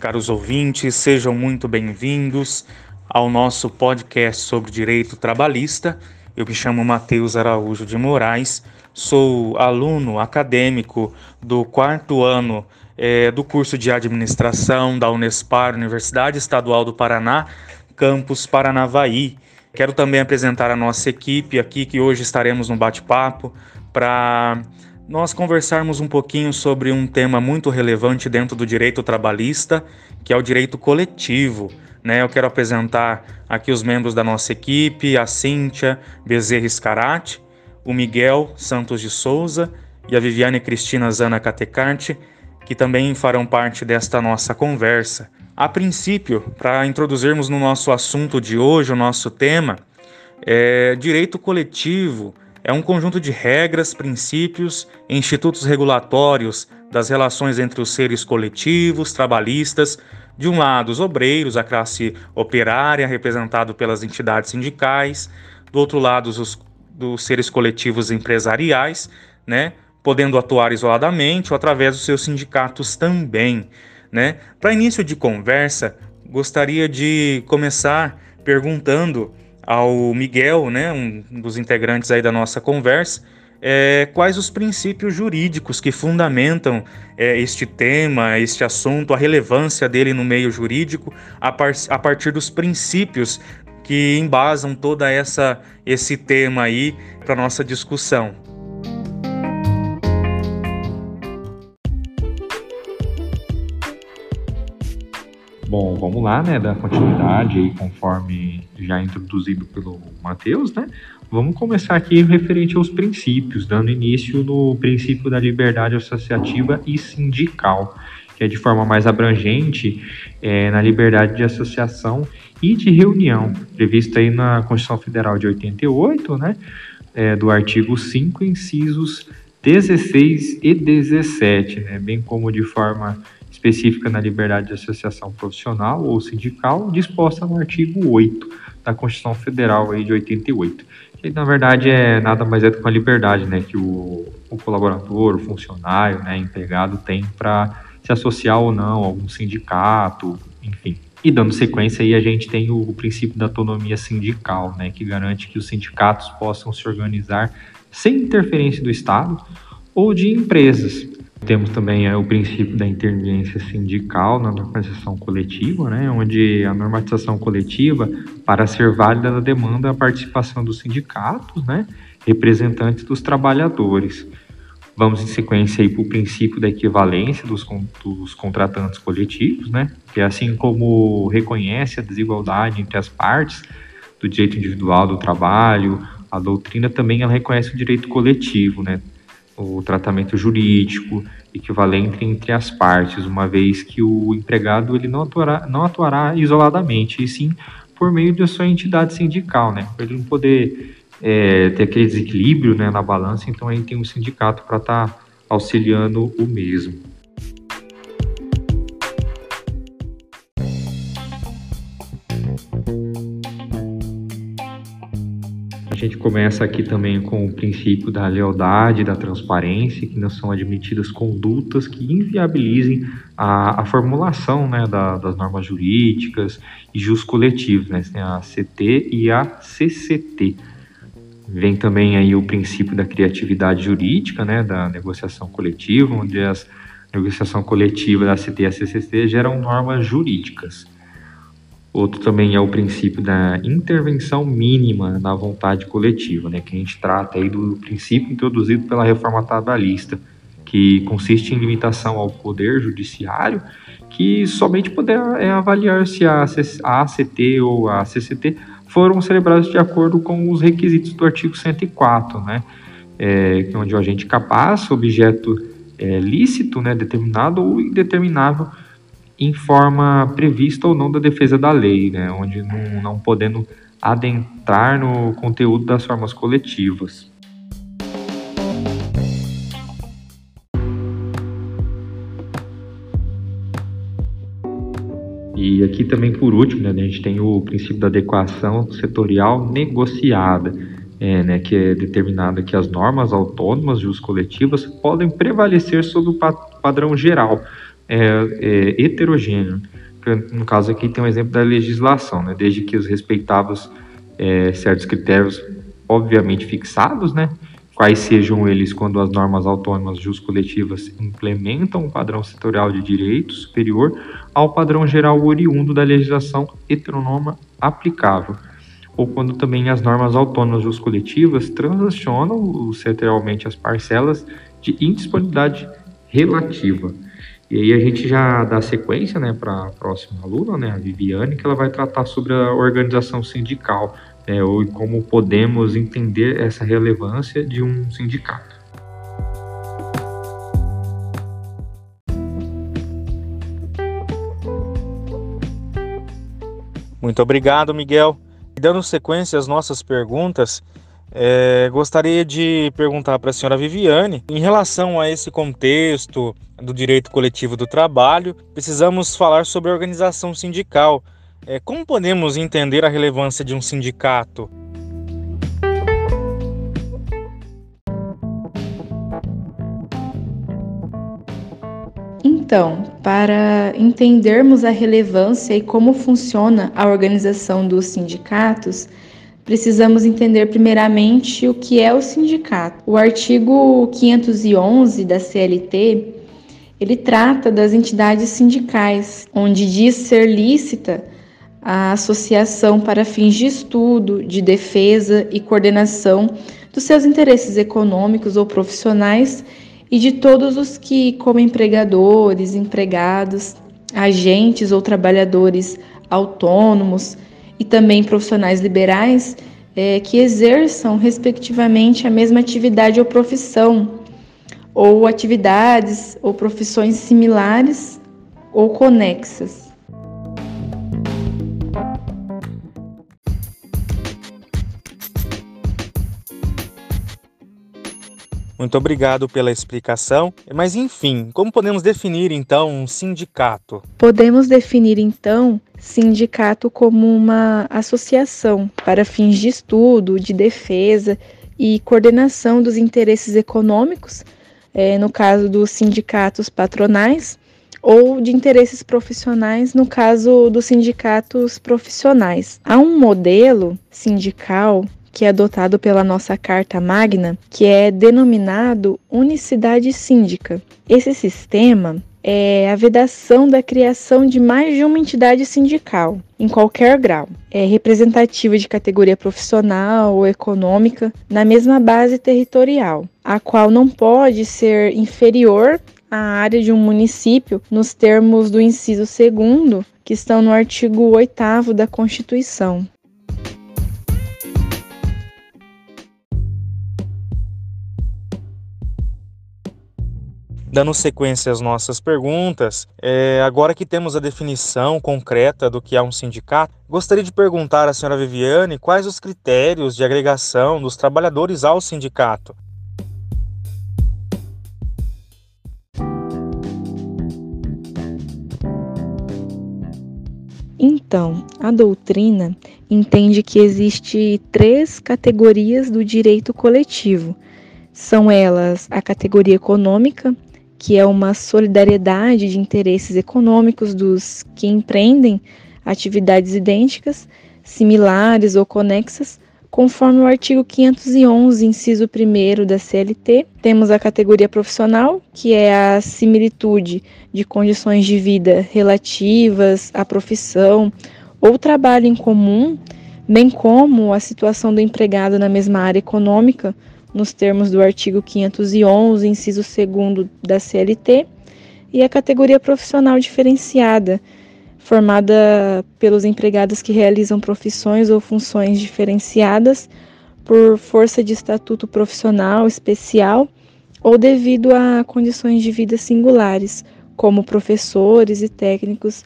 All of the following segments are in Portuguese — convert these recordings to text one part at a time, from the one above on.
Caros ouvintes, sejam muito bem-vindos ao nosso podcast sobre direito trabalhista. Eu me chamo Matheus Araújo de Moraes, sou aluno acadêmico do quarto ano é, do curso de administração da Unespar, Universidade Estadual do Paraná, campus Paranavaí. Quero também apresentar a nossa equipe aqui, que hoje estaremos no bate-papo para nós conversarmos um pouquinho sobre um tema muito relevante dentro do direito trabalhista, que é o direito coletivo. Né? Eu quero apresentar aqui os membros da nossa equipe, a Cíntia Bezerra Scarati, o Miguel Santos de Souza e a Viviane Cristina Zana Catecarte, que também farão parte desta nossa conversa. A princípio, para introduzirmos no nosso assunto de hoje, o nosso tema, é direito coletivo é um conjunto de regras, princípios e institutos regulatórios das relações entre os seres coletivos, trabalhistas, de um lado os obreiros, a classe operária, representado pelas entidades sindicais, do outro lado os dos seres coletivos empresariais, né, podendo atuar isoladamente ou através dos seus sindicatos também, né? Para início de conversa, gostaria de começar perguntando ao Miguel, né, um dos integrantes aí da nossa conversa, é, quais os princípios jurídicos que fundamentam é, este tema, este assunto, a relevância dele no meio jurídico, a, par a partir dos princípios que embasam toda essa esse tema aí para nossa discussão. Bom, vamos lá, né, da continuidade aí, conforme já introduzido pelo Matheus, né? Vamos começar aqui referente aos princípios, dando início no princípio da liberdade associativa e sindical, que é de forma mais abrangente é, na liberdade de associação e de reunião, prevista aí na Constituição Federal de 88, né, é, do artigo 5, incisos 16 e 17, né, bem como de forma específica na liberdade de associação profissional ou sindical, disposta no artigo 8 da Constituição Federal aí de 88. Que na verdade é nada mais é do que uma liberdade, né, que o, o colaborador, o funcionário, né, empregado tem para se associar ou não a algum sindicato, enfim. E dando sequência aí a gente tem o, o princípio da autonomia sindical, né, que garante que os sindicatos possam se organizar sem interferência do Estado ou de empresas, temos também é, o princípio da interveniência sindical na normatização coletiva, né, onde a normatização coletiva, para ser válida, demanda a participação dos sindicatos, né, representantes dos trabalhadores. Vamos em sequência para o princípio da equivalência dos, dos contratantes coletivos, né, que assim como reconhece a desigualdade entre as partes do direito individual do trabalho, a doutrina também ela reconhece o direito coletivo, né, o tratamento jurídico equivalente entre as partes, uma vez que o empregado ele não atuará, não atuará isoladamente, e sim por meio da sua entidade sindical, né? Para ele não poder é, ter aquele desequilíbrio né, na balança, então aí tem um sindicato para estar tá auxiliando o mesmo. Gente começa aqui também com o princípio da lealdade, da transparência, que não são admitidas condutas que inviabilizem a, a formulação né, da, das normas jurídicas e jus coletivos, né, a CT e a CCT. Vem também aí o princípio da criatividade jurídica, né, da negociação coletiva, onde as negociação coletiva da CT e a CCT geram normas jurídicas. Outro também é o princípio da intervenção mínima na vontade coletiva, né, que a gente trata aí do princípio introduzido pela reforma trabalhista, que consiste em limitação ao poder judiciário, que somente poder é avaliar se a ACT ou a CCT foram celebrados de acordo com os requisitos do artigo 104, né, é, onde o agente capaz, objeto é, lícito, né, determinado ou indeterminável, em forma prevista ou não da defesa da lei, né, onde não, não podendo adentrar no conteúdo das formas coletivas. E aqui também, por último, né, a gente tem o princípio da adequação setorial negociada, é, né, que é determinada que as normas autônomas de uso coletivas podem prevalecer sobre o padrão geral, é, é, heterogêneo. No caso aqui tem um exemplo da legislação, né? desde que os respeitáveis é, certos critérios obviamente fixados, né? quais sejam eles quando as normas autônomas coletivas implementam um padrão setorial de direito superior ao padrão geral oriundo da legislação heteronoma aplicável, ou quando também as normas autônomas coletivas transacionam setorialmente as parcelas de indisponibilidade relativa. E aí a gente já dá sequência né, para a próxima aluna, né, a Viviane, que ela vai tratar sobre a organização sindical, né, ou como podemos entender essa relevância de um sindicato. Muito obrigado, Miguel. Dando sequência às nossas perguntas, é, gostaria de perguntar para a senhora Viviane, em relação a esse contexto do direito coletivo do trabalho, precisamos falar sobre a organização sindical. É, como podemos entender a relevância de um sindicato? Então, para entendermos a relevância e como funciona a organização dos sindicatos, precisamos entender primeiramente o que é o sindicato. O artigo 511 da CLT, ele trata das entidades sindicais, onde diz ser lícita a associação para fins de estudo, de defesa e coordenação dos seus interesses econômicos ou profissionais e de todos os que, como empregadores, empregados, agentes ou trabalhadores autônomos, e também profissionais liberais é, que exerçam, respectivamente, a mesma atividade ou profissão, ou atividades ou profissões similares ou conexas. Muito obrigado pela explicação. Mas enfim, como podemos definir então um sindicato? Podemos definir então sindicato como uma associação para fins de estudo, de defesa e coordenação dos interesses econômicos, é, no caso dos sindicatos patronais, ou de interesses profissionais, no caso dos sindicatos profissionais. Há um modelo sindical que é adotado pela nossa Carta Magna, que é denominado unicidade síndica. Esse sistema é a vedação da criação de mais de uma entidade sindical, em qualquer grau. É representativa de categoria profissional ou econômica na mesma base territorial, a qual não pode ser inferior à área de um município nos termos do inciso 2 que estão no artigo 8 da Constituição. Dando sequência às nossas perguntas, é, agora que temos a definição concreta do que é um sindicato, gostaria de perguntar à senhora Viviane quais os critérios de agregação dos trabalhadores ao sindicato. Então, a doutrina entende que existe três categorias do direito coletivo. São elas a categoria econômica, que é uma solidariedade de interesses econômicos dos que empreendem atividades idênticas, similares ou conexas, conforme o artigo 511, inciso 1 da CLT. Temos a categoria profissional, que é a similitude de condições de vida relativas à profissão ou trabalho em comum, bem como a situação do empregado na mesma área econômica nos termos do artigo 511, inciso 2 da CLT, e a categoria profissional diferenciada, formada pelos empregados que realizam profissões ou funções diferenciadas por força de estatuto profissional especial ou devido a condições de vida singulares, como professores e técnicos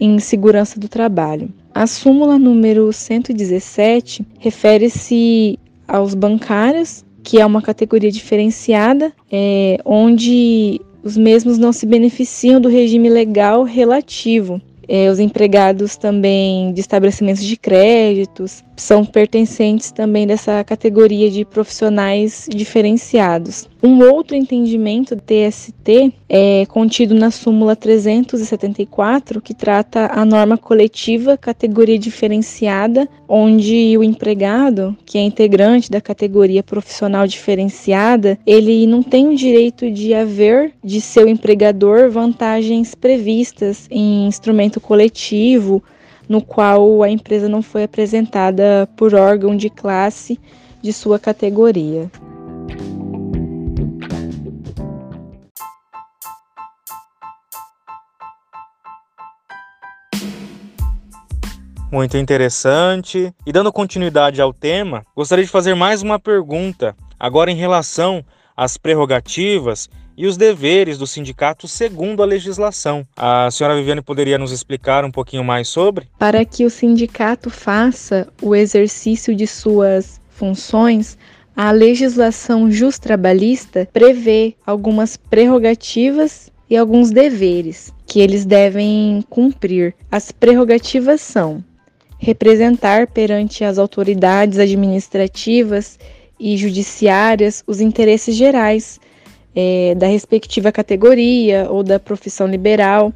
em segurança do trabalho. A súmula número 117 refere-se aos bancários que é uma categoria diferenciada, é, onde os mesmos não se beneficiam do regime legal relativo. É, os empregados também de estabelecimentos de créditos, são pertencentes também dessa categoria de profissionais diferenciados. Um outro entendimento do TST é contido na súmula 374, que trata a norma coletiva categoria diferenciada, onde o empregado, que é integrante da categoria profissional diferenciada, ele não tem o direito de haver de seu empregador vantagens previstas em instrumento coletivo no qual a empresa não foi apresentada por órgão de classe de sua categoria. Muito interessante. E dando continuidade ao tema, gostaria de fazer mais uma pergunta, agora em relação às prerrogativas e os deveres do sindicato segundo a legislação. A senhora Viviane poderia nos explicar um pouquinho mais sobre? Para que o sindicato faça o exercício de suas funções, a legislação justrabalhista prevê algumas prerrogativas e alguns deveres que eles devem cumprir. As prerrogativas são representar perante as autoridades administrativas e judiciárias os interesses gerais é, da respectiva categoria ou da profissão liberal,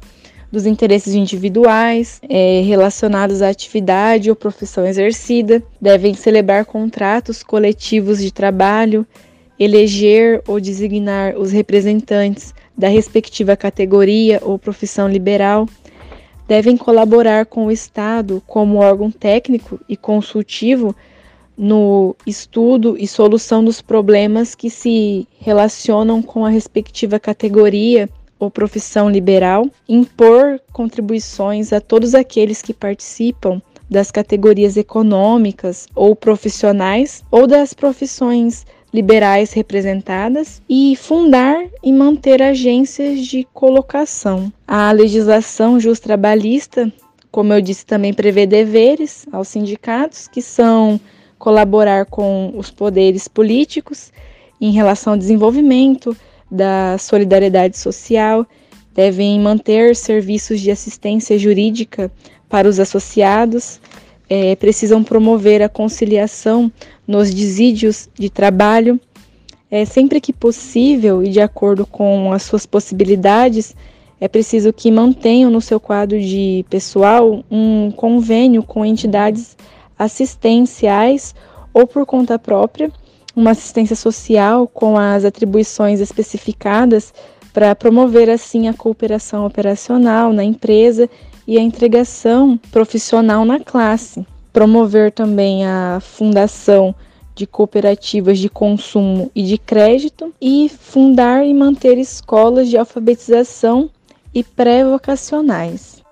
dos interesses individuais é, relacionados à atividade ou profissão exercida, devem celebrar contratos coletivos de trabalho, eleger ou designar os representantes da respectiva categoria ou profissão liberal, devem colaborar com o Estado como órgão técnico e consultivo no estudo e solução dos problemas que se relacionam com a respectiva categoria ou profissão liberal, impor contribuições a todos aqueles que participam das categorias econômicas ou profissionais ou das profissões liberais representadas e fundar e manter agências de colocação. A legislação justrabalhista, como eu disse, também prevê deveres aos sindicatos, que são colaborar com os poderes políticos em relação ao desenvolvimento da solidariedade social, devem manter serviços de assistência jurídica para os associados, é, precisam promover a conciliação nos desídios de trabalho, é, sempre que possível e de acordo com as suas possibilidades, é preciso que mantenham no seu quadro de pessoal um convênio com entidades assistenciais ou por conta própria, uma assistência social com as atribuições especificadas para promover assim a cooperação operacional na empresa e a entregação profissional na classe. Promover também a fundação de cooperativas de consumo e de crédito e fundar e manter escolas de alfabetização e pré-vocacionais.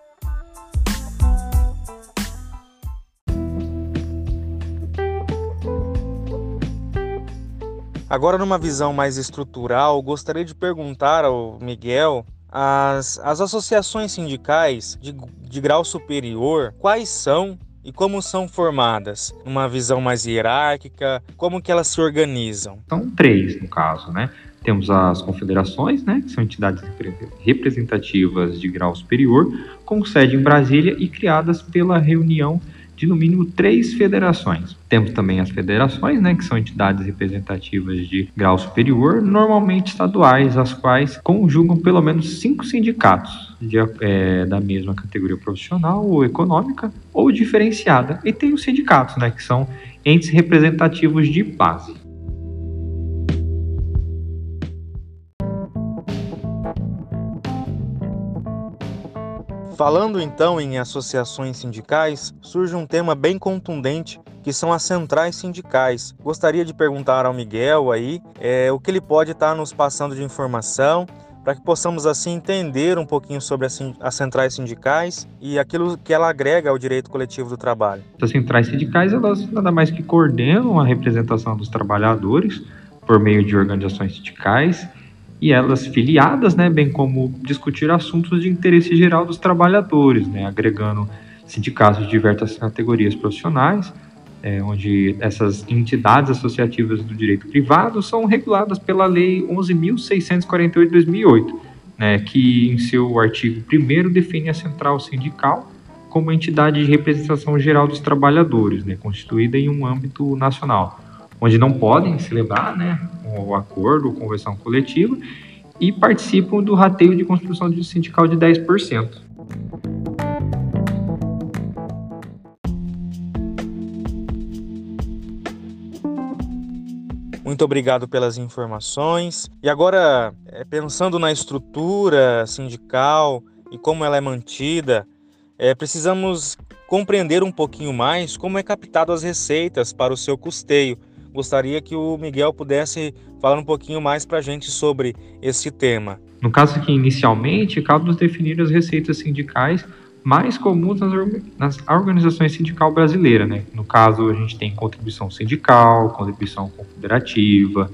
Agora, numa visão mais estrutural, gostaria de perguntar ao Miguel as, as associações sindicais de, de grau superior, quais são e como são formadas? Uma visão mais hierárquica, como que elas se organizam? São três, no caso, né? Temos as confederações, né, que são entidades representativas de grau superior, com sede em Brasília e criadas pela reunião de no mínimo três federações. Temos também as federações, né, que são entidades representativas de grau superior, normalmente estaduais, as quais conjugam pelo menos cinco sindicatos de, é, da mesma categoria profissional ou econômica ou diferenciada. E tem os sindicatos, né, que são entes representativos de base. Falando então em associações sindicais, surge um tema bem contundente que são as centrais sindicais. Gostaria de perguntar ao Miguel aí é, o que ele pode estar nos passando de informação para que possamos assim entender um pouquinho sobre as centrais sindicais e aquilo que ela agrega ao direito coletivo do trabalho. As centrais sindicais elas nada mais que coordenam a representação dos trabalhadores por meio de organizações sindicais e elas filiadas, né, bem como discutir assuntos de interesse geral dos trabalhadores, né, agregando sindicatos de diversas categorias profissionais, é, onde essas entidades associativas do direito privado são reguladas pela Lei 11.648 de 2008, né, que em seu artigo 1 define a central sindical como entidade de representação geral dos trabalhadores, né, constituída em um âmbito nacional, onde não podem celebrar né, o acordo ou convenção coletiva e participam do rateio de construção de sindical de 10%. Muito obrigado pelas informações. E agora, é, pensando na estrutura sindical e como ela é mantida, é, precisamos compreender um pouquinho mais como é captado as receitas para o seu custeio. Gostaria que o Miguel pudesse falar um pouquinho mais para a gente sobre esse tema. No caso aqui, inicialmente, cabe-nos definir as receitas sindicais mais comuns nas, nas organizações sindical brasileira, né? No caso, a gente tem contribuição sindical, contribuição confederativa,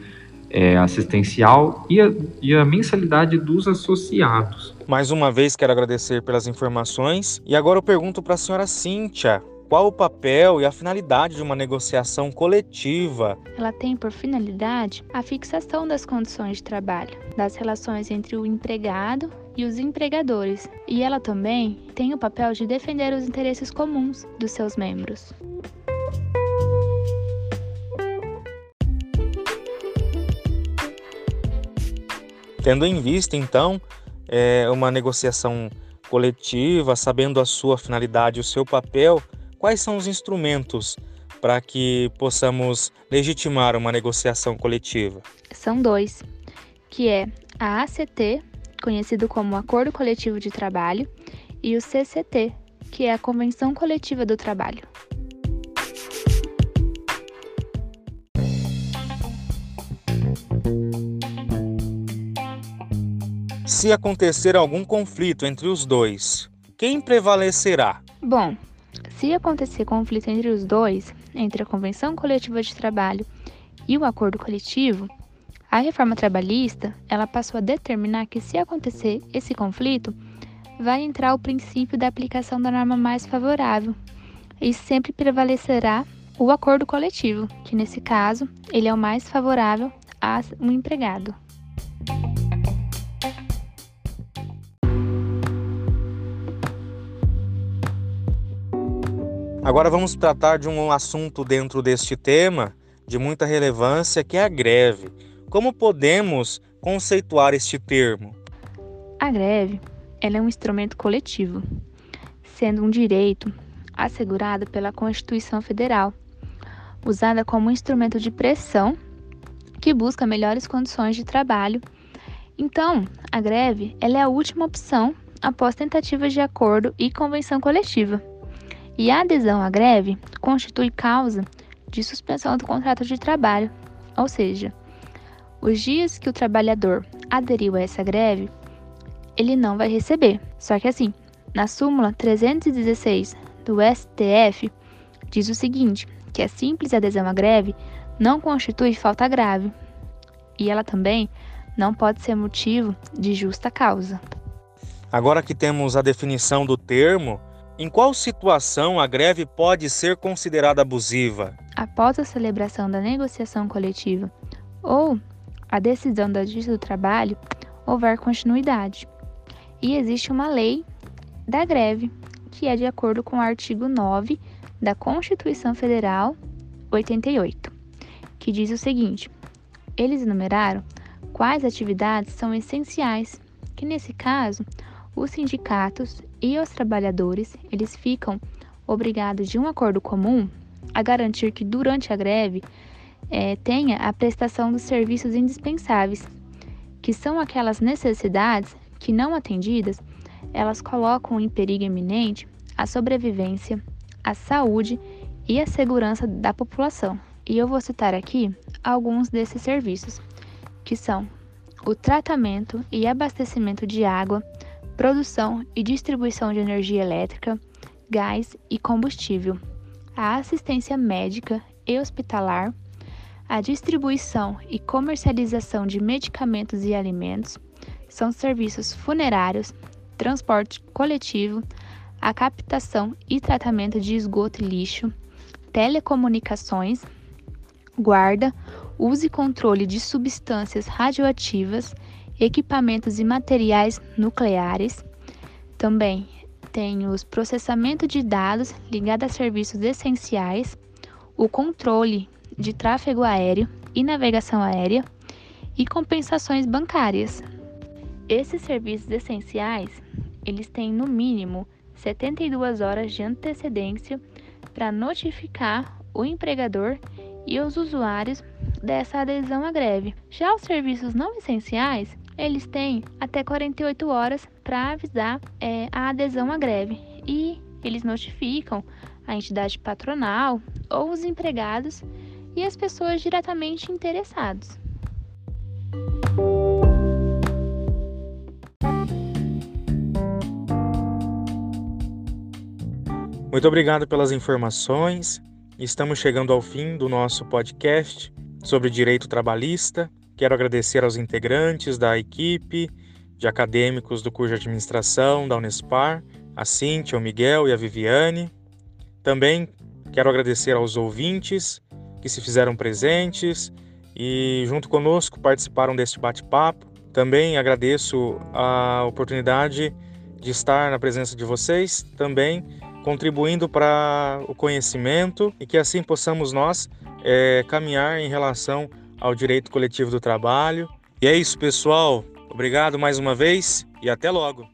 é, assistencial e a, e a mensalidade dos associados. Mais uma vez, quero agradecer pelas informações. E agora eu pergunto para a senhora Cíntia, qual o papel e a finalidade de uma negociação coletiva? Ela tem por finalidade a fixação das condições de trabalho, das relações entre o empregado e os empregadores, e ela também tem o papel de defender os interesses comuns dos seus membros. Tendo em vista, então, é, uma negociação coletiva, sabendo a sua finalidade e o seu papel, quais são os instrumentos para que possamos legitimar uma negociação coletiva? São dois, que é a ACT, conhecido como Acordo Coletivo de Trabalho, e o CCT, que é a Convenção Coletiva do Trabalho. Se acontecer algum conflito entre os dois, quem prevalecerá? Bom, se acontecer conflito entre os dois, entre a Convenção Coletiva de Trabalho e o acordo coletivo, a reforma trabalhista, ela passou a determinar que se acontecer esse conflito, vai entrar o princípio da aplicação da norma mais favorável e sempre prevalecerá o acordo coletivo, que nesse caso, ele é o mais favorável ao empregado. Agora vamos tratar de um assunto dentro deste tema de muita relevância, que é a greve. Como podemos conceituar este termo? A greve ela é um instrumento coletivo, sendo um direito assegurado pela Constituição Federal, usada como instrumento de pressão que busca melhores condições de trabalho. Então, a greve ela é a última opção após tentativas de acordo e convenção coletiva. E a adesão à greve constitui causa de suspensão do contrato de trabalho, ou seja, os dias que o trabalhador aderiu a essa greve, ele não vai receber. Só que assim, na súmula 316 do STF diz o seguinte, que a simples adesão à greve não constitui falta grave e ela também não pode ser motivo de justa causa. Agora que temos a definição do termo, em qual situação a greve pode ser considerada abusiva? Após a celebração da negociação coletiva ou a decisão da Justiça do Trabalho, houver continuidade. E existe uma lei da greve, que é de acordo com o artigo 9 da Constituição Federal 88, que diz o seguinte: eles enumeraram quais atividades são essenciais, que nesse caso os sindicatos e os trabalhadores, eles ficam obrigados de um acordo comum a garantir que durante a greve é, tenha a prestação dos serviços indispensáveis, que são aquelas necessidades que, não atendidas, elas colocam em perigo iminente a sobrevivência, a saúde e a segurança da população. E eu vou citar aqui alguns desses serviços, que são o tratamento e abastecimento de água, produção e distribuição de energia elétrica, gás e combustível, a assistência médica e hospitalar, a distribuição e comercialização de medicamentos e alimentos, são serviços funerários, transporte coletivo, a captação e tratamento de esgoto e lixo, telecomunicações, guarda, uso e controle de substâncias radioativas equipamentos e materiais nucleares, também tem os processamento de dados ligados a serviços essenciais, o controle de tráfego aéreo e navegação aérea e compensações bancárias. Esses serviços essenciais, eles têm no mínimo 72 horas de antecedência para notificar o empregador e os usuários dessa adesão à greve. Já os serviços não essenciais, eles têm até 48 horas para avisar é, a adesão à greve e eles notificam a entidade patronal ou os empregados e as pessoas diretamente interessadas. Muito obrigado pelas informações. Estamos chegando ao fim do nosso podcast sobre direito trabalhista. Quero agradecer aos integrantes da equipe de acadêmicos do curso de administração da Unespar, a Cíntia, o Miguel e a Viviane. Também quero agradecer aos ouvintes que se fizeram presentes e, junto conosco, participaram deste bate-papo. Também agradeço a oportunidade de estar na presença de vocês, também contribuindo para o conhecimento e que assim possamos nós é, caminhar em relação ao direito coletivo do trabalho. E é isso, pessoal. Obrigado mais uma vez e até logo.